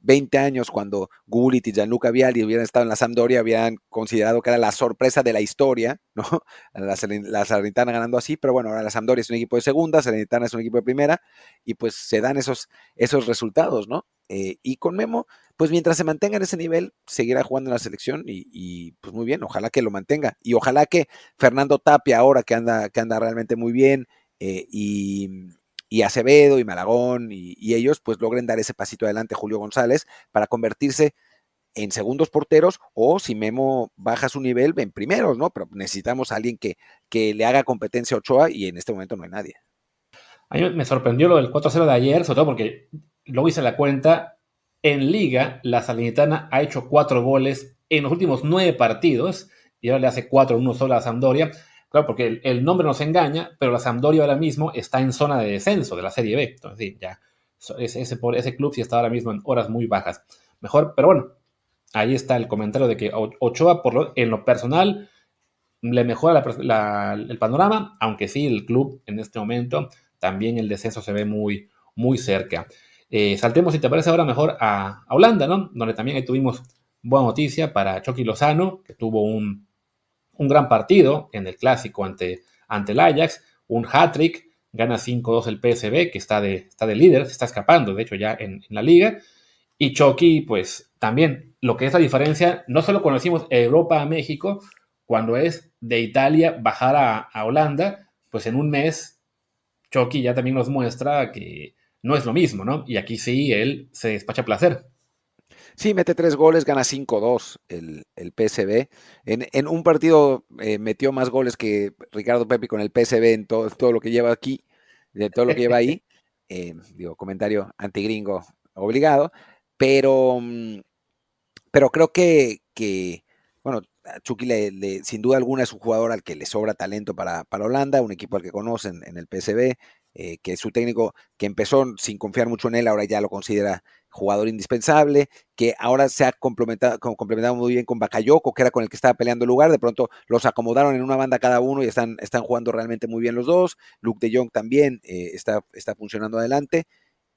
20 años cuando Gullit y Gianluca Vialli hubieran estado en la Sampdoria, habían considerado que era la sorpresa de la historia, ¿no? La, la Salernitana ganando así, pero bueno, ahora la Sampdoria es un equipo de segunda, Salernitana es un equipo de primera, y pues se dan esos, esos resultados, ¿no? Eh, y con Memo, pues mientras se mantenga en ese nivel, seguirá jugando en la selección y, pues muy bien, ojalá que lo mantenga. Y ojalá que Fernando Tapia ahora que anda, que anda realmente muy bien eh, y, Acevedo y Malagón y, ellos pues logren dar ese pasito adelante Julio González para convertirse en segundos porteros o si Memo baja su nivel en primeros, ¿no? Pero necesitamos a alguien que, que le haga competencia a Ochoa y en este momento no hay nadie. A mí me sorprendió lo del 4-0 de ayer, sobre todo porque luego hice la cuenta, en liga la Salernitana ha hecho cuatro goles en los últimos nueve partidos y ahora le hace cuatro uno solo a Sampdoria. Claro, porque el, nombre nos engaña, pero la Sampdoria ahora mismo está en zona de descenso de la Serie B. Entonces, sí, ya, ese, ese, ese club sí está ahora mismo en horas muy bajas. Mejor, pero bueno, ahí está el comentario de que Ochoa, por lo, en lo personal, le mejora el panorama, aunque sí, el club en este momento, también el descenso se ve muy, muy cerca. Eh, saltemos, si te parece ahora, mejor a, Holanda, ¿no? Donde también ahí tuvimos buena noticia para Chucky Lozano, que tuvo un, gran partido en el clásico ante, ante el Ajax, un hat-trick, gana 5-2 el PSB, que está de, está de líder, se está escapando, de hecho, ya en, la liga. Y Chucky, pues también, lo que es la diferencia, no solo cuando decimos Europa a México, cuando es de Italia bajar a, a Holanda, pues en un mes, Chucky ya también nos muestra que no es lo mismo, ¿no? Y aquí sí, él se despacha placer. Sí, mete tres goles, gana 5-2 el, el, PSB. En, un partido eh, metió más goles que Ricardo Pepe con el PSB en todo, todo lo que lleva aquí, de todo lo que lleva ahí. Eh, digo, comentario antigringo obligado. Pero, mm, pero creo que, que bueno, Chucky le, sin duda alguna es un jugador al que le sobra talento para, para Holanda, un equipo al que conocen en el PSB. Eh, que su técnico, que empezó sin confiar mucho en él, ahora ya lo considera jugador indispensable, que ahora se ha complementado, complementado muy bien con Bakayoko, que era con el que estaba peleando el lugar, de pronto los acomodaron en una banda cada uno y están, están jugando realmente muy bien los dos, Luke de Jong también eh, está, está funcionando adelante,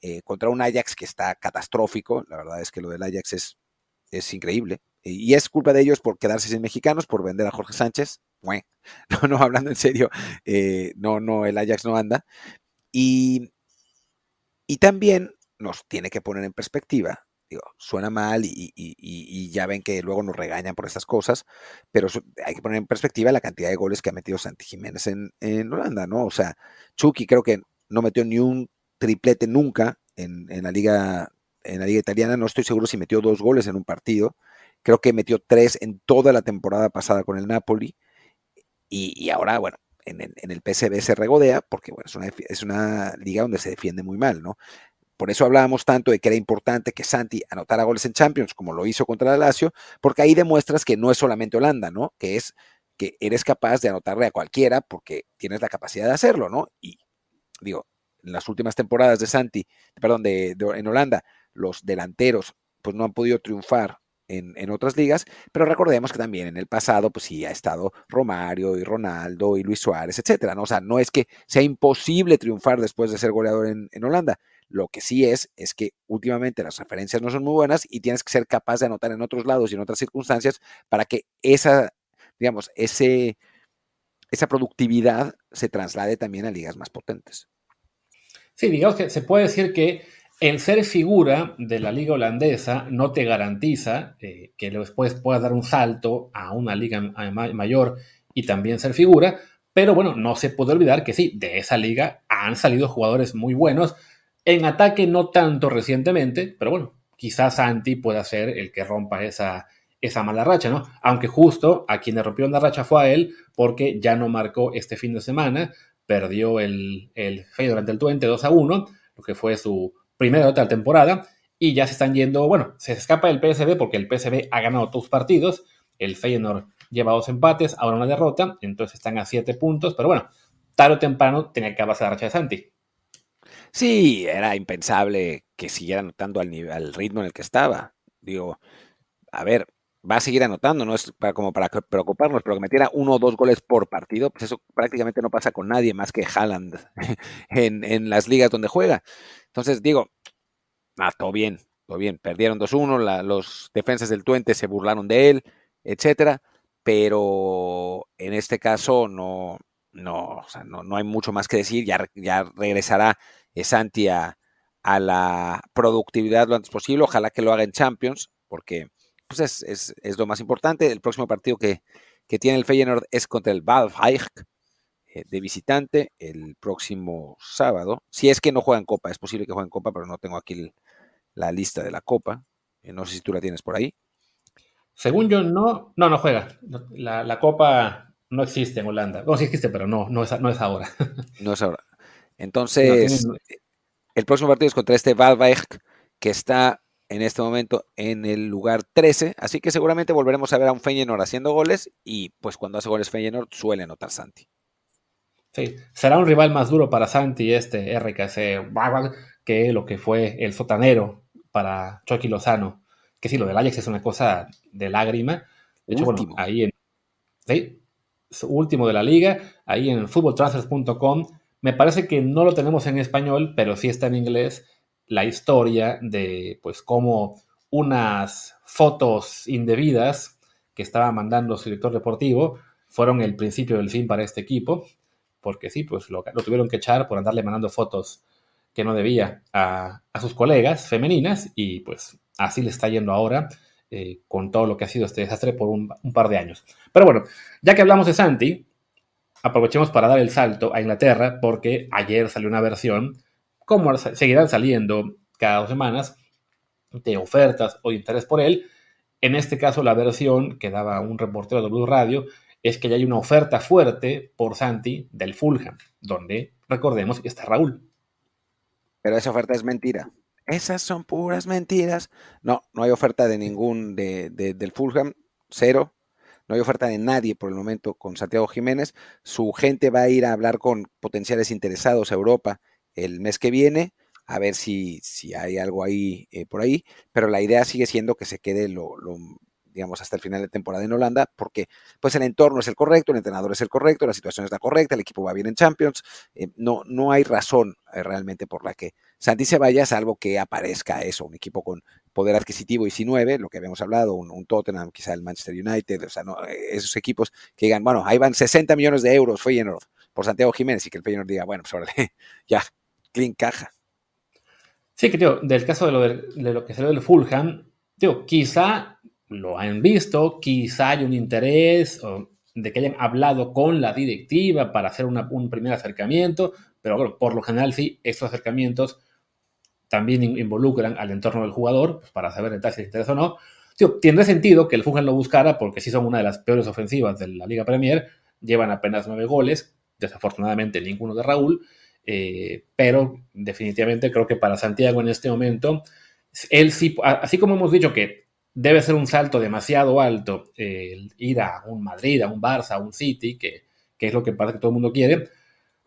eh, contra un Ajax que está catastrófico, la verdad es que lo del Ajax es, es increíble, y es culpa de ellos por quedarse sin mexicanos, por vender a Jorge Sánchez, no, no, hablando en serio, no, no, el Ajax no anda, y, también nos tiene que poner en perspectiva. Digo, suena mal y, ya ven que luego nos regañan por estas cosas, pero hay que poner en perspectiva la cantidad de goles que ha metido Santi Jiménez en, Holanda, ¿no? O sea, Chucky creo que no metió ni un triplete nunca en, la liga en la liga italiana, no estoy seguro si metió dos goles en un partido, creo que metió tres en toda la temporada pasada con el Napoli, y ahora, bueno, en, el PCB se regodea, porque bueno, es una, es una liga donde se defiende muy mal, ¿no? Por eso hablábamos tanto de que era importante que Santi anotara goles en Champions, como lo hizo contra el Lazio, porque ahí demuestras que no es solamente Holanda, ¿no? Que es que eres capaz de anotarle a cualquiera porque tienes la capacidad de hacerlo, ¿no? Y digo, en las últimas temporadas de Santi, perdón, de, en Holanda, los delanteros pues no han podido triunfar en, otras ligas, pero recordemos que también en el pasado, pues sí, ha estado Romario y Ronaldo y Luis Suárez, etcétera, ¿no? O sea, no es que sea imposible triunfar después de ser goleador en, en Holanda. Lo que sí es, es que últimamente las referencias no son muy buenas y tienes que ser capaz de anotar en otros lados y en otras circunstancias para que esa, digamos, ese, esa productividad se traslade también a ligas más potentes. Sí, digamos que se puede decir que el ser figura de la liga holandesa no te garantiza eh, que después puedas dar un salto a una liga mayor y también ser figura, pero bueno, no se puede olvidar que sí, de esa liga han salido jugadores muy buenos. En ataque no tanto recientemente, pero bueno, quizás Santi pueda ser el que rompa esa, esa mala racha, ¿no? Aunque justo a quien le rompió la racha fue a él, porque ya no marcó este fin de semana, perdió el, el durante el 20 2 a 1, lo que fue su primera derrota de la temporada, y ya se están yendo, bueno, se escapa el PSB porque el PSB ha ganado todos partidos, el Feyenoord lleva dos empates, ahora una derrota, entonces están a siete puntos, pero bueno, tarde o temprano tenía que acabarse la racha de Santi. Sí, era impensable que siguiera anotando al, nivel, al ritmo en el que estaba. Digo, a ver, va a seguir anotando, no es para, como para preocuparnos, pero que metiera uno o dos goles por partido, pues eso prácticamente no pasa con nadie más que Haaland en, las ligas donde juega. Entonces digo, ah, todo bien, todo bien, perdieron 2-1, los defensas del Tuente se burlaron de él, etcétera, pero en este caso no, no, no, no, hay mucho más que decir, ya, ya regresará Santi a, a la productividad lo antes posible, ojalá que lo haga en Champions, porque pues es, es, es, lo más importante. El próximo partido que, que tiene el Feyenoord es contra el Waldheim eh, de visitante el próximo sábado. Si es que no juegan Copa, es posible que jueguen Copa, pero no tengo aquí la lista de la Copa. Eh, no sé si tú la tienes por ahí. Según yo, no, no, no juega. La, la Copa no existe en Holanda. Bueno, sí existe, pero no, no es, no es ahora. no es ahora. Entonces, no, el próximo partido es contra este Waldheim que está en este momento en el lugar 13, así que seguramente volveremos a ver a un Feyenoord haciendo goles y pues cuando hace goles Feyenoord suele anotar Santi. Sí, será un rival más duro para Santi este RKC que lo que fue el sotanero para Chucky Lozano, que sí, lo del Ajax es una cosa de lágrima. De hecho, último. bueno, ahí en ¿sí? último de la liga, ahí en footballtransfers.com, me parece que no lo tenemos en español, pero sí está en inglés la historia de pues cómo unas fotos indebidas que estaba mandando su director deportivo fueron el principio del fin para este equipo, porque sí, pues lo, tuvieron que echar por andarle mandando fotos que no debía a, a sus colegas femeninas y pues así le está yendo ahora eh, con todo lo que ha sido este desastre por un, un, par de años. Pero bueno, ya que hablamos de Santi, aprovechemos para dar el salto a Inglaterra porque ayer salió una versión como seguirán saliendo cada dos semanas de ofertas o interés por él. En este caso, la versión que daba un reportero de Blue Radio es que ya hay una oferta fuerte por Santi del Fulham, donde, recordemos, está Raúl. Pero esa oferta es mentira. Esas son puras mentiras. No, no hay oferta de ningún de, de, del Fulham, cero. No hay oferta de nadie por el momento con Santiago Jiménez. Su gente va a ir a hablar con potenciales interesados a Europa el mes que viene, a ver si, si hay algo ahí eh, por ahí, pero la idea sigue siendo que se quede lo, lo, digamos, hasta el final de temporada en Holanda, porque pues el entorno es el correcto, el entrenador es el correcto, la situación es la correcta, el equipo va bien en Champions, eh, no, no hay razón eh, realmente por la que Santi se vaya, salvo que aparezca eso, un equipo con poder adquisitivo y 19, lo que habíamos hablado, un, Tottenham, quizá el Manchester United, o sea, no, esos equipos que digan, bueno, ahí van 60 millones de euros Feyenoord por Santiago Jiménez y que el Feyenoord diga, bueno, pues ya, clean caja. Sí, que tío, del caso de lo, de, de lo que salió del Fulham, tío, quizá lo han visto, quizá hay un interés de que hayan hablado con la directiva para hacer un primer acercamiento, pero por lo general sí, estos acercamientos también involucran al entorno del jugador pues, para saber si les interesa o no. Tío, tiene sentido que el Fulham lo buscara porque sí son una de las peores ofensivas de la Liga Premier, llevan apenas nueve goles, desafortunadamente ninguno de Raúl, eh, pero definitivamente creo que para Santiago en este momento, él sí, así como hemos dicho que debe ser un salto demasiado alto el ir a un Madrid, a un Barça, a un City, que, que, es lo que parece que todo el mundo quiere,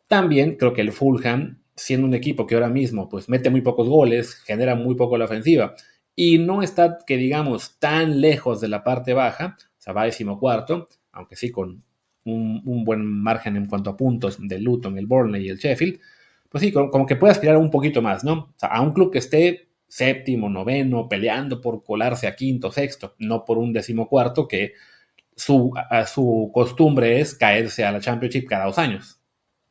también creo que el Fulham, siendo un equipo que ahora mismo pues mete muy pocos goles, genera muy poco la ofensiva y no está, que digamos, tan lejos de la parte baja, o sea, va decimocuarto, aunque sí con un, buen margen en cuanto a puntos del Luton, el Burnley y el Sheffield, pues sí, como, que puede aspirar un poquito más, ¿no? O sea, a un club que esté séptimo, noveno, peleando por colarse a quinto, sexto, no por un decimocuarto que su, su costumbre es caerse a la Championship cada dos años.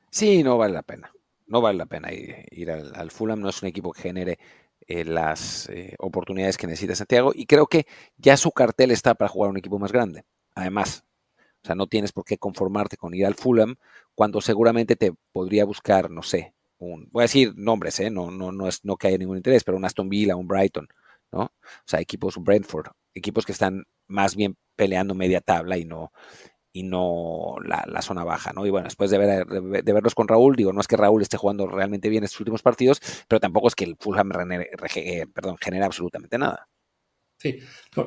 Sí, no vale la pena. No vale la pena ir, al, Fulham. No es un equipo que genere eh, las eh, oportunidades que necesita Santiago. Y creo que ya su cartel está para jugar un equipo más grande. Además, o sea, no tienes por qué conformarte con ir al Fulham cuando seguramente te podría buscar, no sé, un, voy a decir nombres, ¿eh? no, no, no, es, no que haya ningún interés, pero un Aston Villa, un Brighton, ¿no? O sea, equipos Brentford, equipos que están más bien peleando media tabla y no, y no la, zona baja, ¿no? Y bueno, después de, ver, de, verlos con Raúl, digo, no es que Raúl esté jugando realmente bien estos últimos partidos, pero tampoco es que el Fulham eh, perdón, genere absolutamente nada. Sí,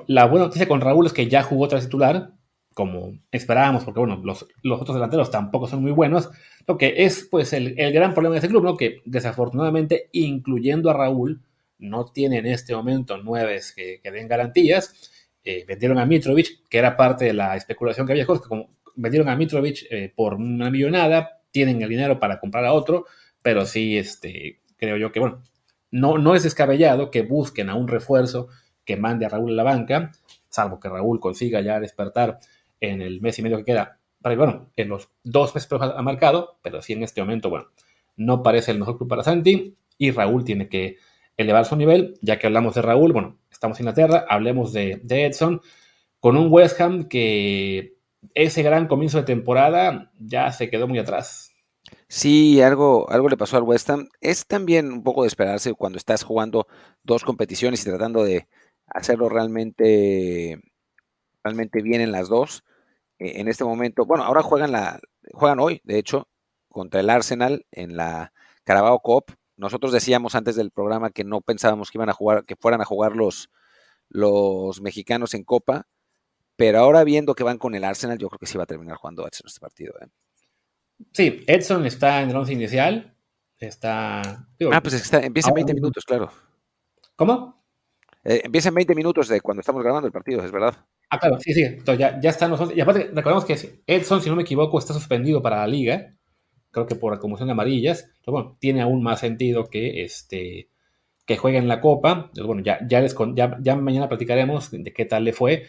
la buena noticia con Raúl es que ya jugó tras titular, como esperábamos, porque bueno, los, otros delanteros tampoco son muy buenos, lo que es pues el, gran problema de este club, ¿no? Que desafortunadamente, incluyendo a Raúl, no tiene en este momento nueve que, que den garantías. Eh, vendieron a Mitrovic, que era parte de la especulación que había, que como vendieron a Mitrovic eh, por una millonada, tienen el dinero para comprar a otro, pero sí, este, creo yo que, bueno, no, no es descabellado que busquen a un refuerzo que mande a Raúl a la banca, salvo que Raúl consiga ya despertar en el mes y medio que queda. Bueno, en los dos meses ha marcado, pero sí en este momento, bueno, no parece el mejor club para Santi y Raúl tiene que elevar su nivel. Ya que hablamos de Raúl, bueno, estamos en Inglaterra, hablemos de, Edson, con un West Ham que ese gran comienzo de temporada ya se quedó muy atrás. Sí, algo, algo le pasó al West Ham. Es también un poco de esperarse cuando estás jugando dos competiciones y tratando de hacerlo realmente, realmente bien en las dos. Eh, en este momento, bueno, ahora juegan la, juegan hoy, de hecho, contra el Arsenal en la Carabao Cup. Nosotros decíamos antes del programa que no pensábamos que iban a jugar, que fueran a jugar los, los mexicanos en Copa, pero ahora viendo que van con el Arsenal, yo creo que sí va a terminar jugando Edson este partido. ¿eh? Sí, Edson está en el once inicial. Está. ah, pues está, empieza en 20 minutos, claro. ¿Cómo? Eh, empieza en 20 minutos de cuando estamos grabando el partido, es verdad. Ah, claro, sí, sí. Entonces ya, ya están los Y aparte, recordemos que Edson, si no me equivoco, está suspendido para la liga. Creo que por acumulación de amarillas. Entonces, bueno, tiene aún más sentido que este que juegue en la Copa. Entonces, bueno, ya, ya, ya, mañana platicaremos de qué tal le fue.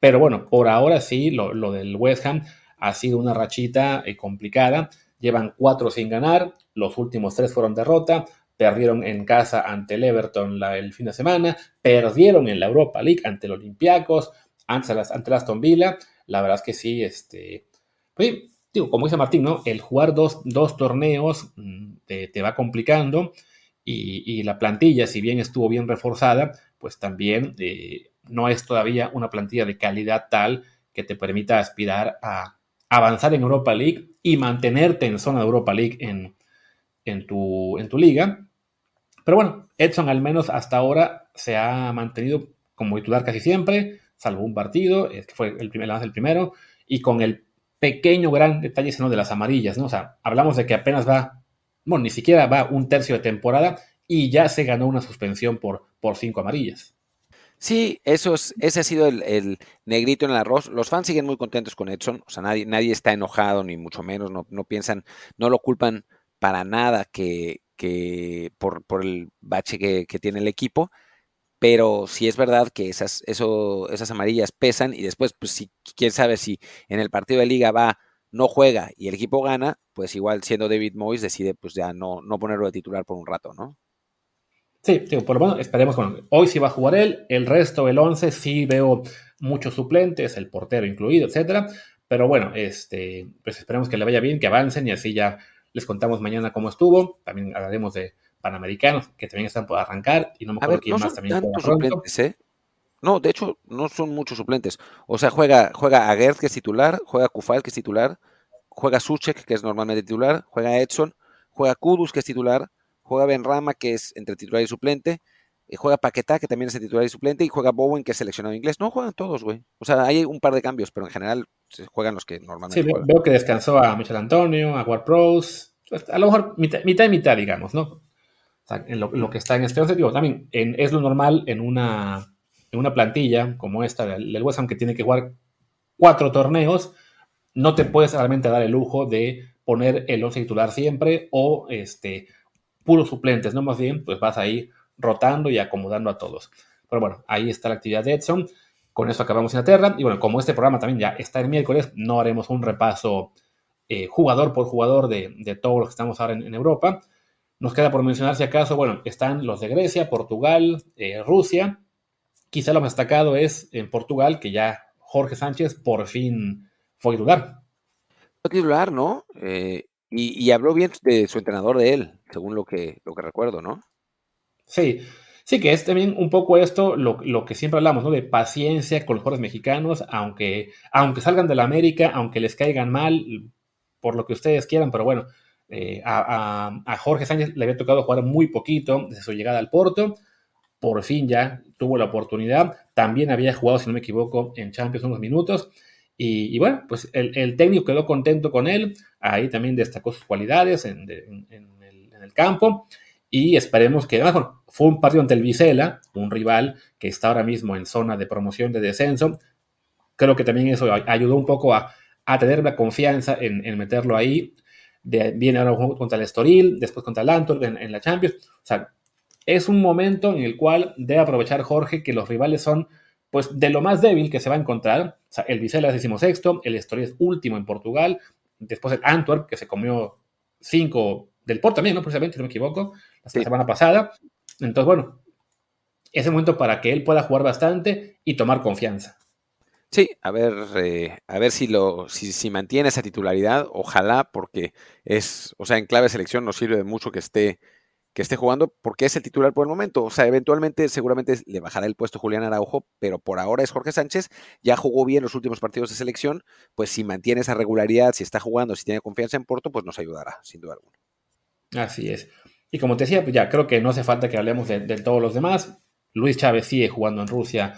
Pero bueno, por ahora sí, lo, lo del West Ham ha sido una rachita eh, complicada. Llevan cuatro sin ganar, los últimos tres fueron derrota, perdieron en casa ante el Everton el fin de semana, perdieron en la Europa League ante el Olympiacos, ante, ante Aston Villa, la verdad es que sí, este, pues, digo, como dice Martín, ¿no? El jugar dos, torneos mm, te, va complicando y, la plantilla, si bien estuvo bien reforzada, pues también eh, no es todavía una plantilla de calidad tal que te permita aspirar a avanzar en Europa League y mantenerte en zona de Europa League en, en, tu, en tu liga. Pero bueno, Edson al menos hasta ahora se ha mantenido como titular casi siempre, salvo un partido, fue el, primer, el primero, y con el pequeño gran detalle sino de las amarillas, ¿no? O sea, hablamos de que apenas va, bueno, ni siquiera va un tercio de temporada y ya se ganó una suspensión por, por cinco amarillas. Sí, eso es, ese ha sido el, negrito en el arroz. Los fans siguen muy contentos con Edson, o sea, nadie, nadie está enojado, ni mucho menos, no, no piensan, no lo culpan para nada que, que por, por el bache que, que tiene el equipo pero sí es verdad que esas, eso, esas amarillas pesan y después, pues si quién sabe si en el partido de liga va, no juega y el equipo gana, pues igual siendo David Moyes decide pues ya no, no ponerlo de titular por un rato, ¿no? Sí, por lo menos esperemos, bueno, hoy sí va a jugar él, el resto, el 11, sí veo muchos suplentes, el portero incluido, etcétera, pero bueno, este, pues esperemos que le vaya bien, que avancen y así ya les contamos mañana cómo estuvo, también hablaremos de panamericanos que también están por arrancar y no me acuerdo quién más también suplentes, ¿eh? No, de hecho, no son muchos suplentes. O sea, juega, juega Aguert, que es titular, juega Kufal, que es titular, juega Suchek, que es normalmente titular, juega Edson, juega Kudus, que es titular, juega Benrama, que es entre titular y suplente, y juega Paquetá, que también es titular y suplente, y juega Bowen, que es seleccionado inglés. No juegan todos, güey. O sea, hay un par de cambios, pero en general se juegan los que normalmente sí, veo que descansó a Michel Antonio, a Ward Pros, a lo mejor mitad, mitad y mitad, digamos, ¿no? En lo, que está en este objetivo. También es lo normal en una, en una plantilla como esta del, West Ham que tiene que jugar cuatro torneos, no te puedes realmente dar el lujo de poner el once titular siempre o este, puros suplentes, ¿no? Más bien, pues vas ahí rotando y acomodando a todos. Pero bueno, ahí está la actividad de Edson. Con eso acabamos Inglaterra. Y bueno, como este programa también ya está el miércoles, no haremos un repaso eh, jugador por jugador de, de todos los que estamos ahora en, Europa. Nos queda por mencionar, si acaso, bueno, están los de Grecia, Portugal, eh, Rusia. Quizá lo más destacado es en Portugal, que ya Jorge Sánchez por fin fue titular. Fue titular, ¿no? Eh, y, habló bien de su entrenador de él, según lo que, lo que recuerdo, ¿no? Sí, sí, que es también un poco esto lo, lo, que siempre hablamos, ¿no? De paciencia con los jugadores mexicanos, aunque, aunque salgan de la América, aunque les caigan mal, por lo que ustedes quieran, pero bueno, eh, a, Jorge Sánchez le había tocado jugar muy poquito desde su llegada al Porto. Por fin ya tuvo la oportunidad. También había jugado, si no me equivoco, en Champions unos minutos. Y, bueno, pues el, técnico quedó contento con él. Ahí también destacó sus cualidades en, el, campo. Y esperemos que, además, fue un partido ante el Vicela, un rival que está ahora mismo en zona de promoción de descenso. Creo que también eso ayudó un poco a, a tener la confianza en, meterlo ahí. De, viene ahora un juego contra el Estoril, después contra el Antwerp en, la Champions. O sea, es un momento en el cual debe aprovechar Jorge que los rivales son pues de lo más débil que se va a encontrar. O sea, el Vizela es sexto, el Estoril es último en Portugal, después el Antwerp que se comió cinco del Porto también, ¿no? Precisamente, si no me equivoco, la semana pasada. Entonces, bueno, es el momento para que él pueda jugar bastante y tomar confianza. Sí, a ver, eh, a ver si lo, si, si, mantiene esa titularidad, ojalá, porque es, o sea, en clave selección nos sirve de mucho que esté, que esté jugando, porque es el titular por el momento. O sea, eventualmente, seguramente le bajará el puesto Julián Araujo, pero por ahora es Jorge Sánchez. Ya jugó bien los últimos partidos de selección, pues si mantiene esa regularidad, si está jugando, si tiene confianza en Porto, pues nos ayudará, sin duda alguna. Así es. Y como te decía, pues ya creo que no hace falta que hablemos de, de todos los demás. Luis Chávez sigue jugando en Rusia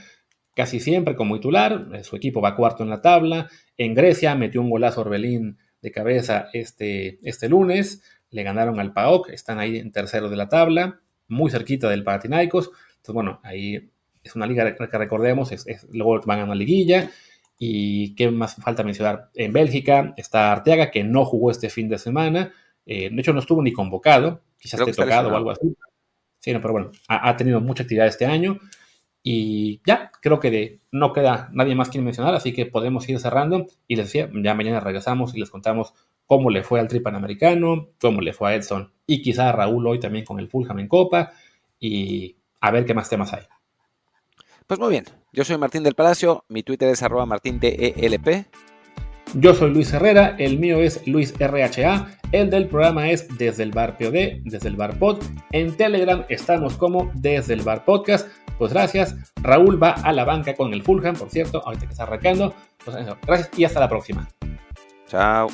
casi siempre como titular. Eh, su equipo va cuarto en la tabla. En Grecia metió un golazo Orbelín de cabeza este, este lunes. Le ganaron al PAOK. Están ahí en tercero de la tabla, muy cerquita del Panathinaikos. Entonces, bueno, ahí es una liga que recordemos, es, luego van a una liguilla. ¿Y qué más falta mencionar? En Bélgica está Arteaga, que no jugó este fin de semana. Eh, de hecho, no estuvo ni convocado. Quizás esté tocado o algo así. Sí, no, pero bueno, ha, ha, tenido mucha actividad este año. Y ya, creo que no queda nadie más que mencionar, así que podemos ir cerrando. Y les decía, ya mañana regresamos y les contamos cómo le fue al Tri Panamericano, cómo le fue a Edson y quizá a Raúl hoy también con el Fulham en Copa y a ver qué más temas hay. Pues muy bien, yo soy Martín del Palacio, mi Twitter es arroba martindelp. Yo soy Luis Herrera, el mío es Luis RHA, el del programa es Desde el Bar POD, Desde el Bar Pod. En Telegram estamos como Desde el Bar Podcast. Pues gracias. Raúl va a la banca con el Fulham, por cierto, ahorita que está arrancando. Pues gracias y hasta la próxima. Chao.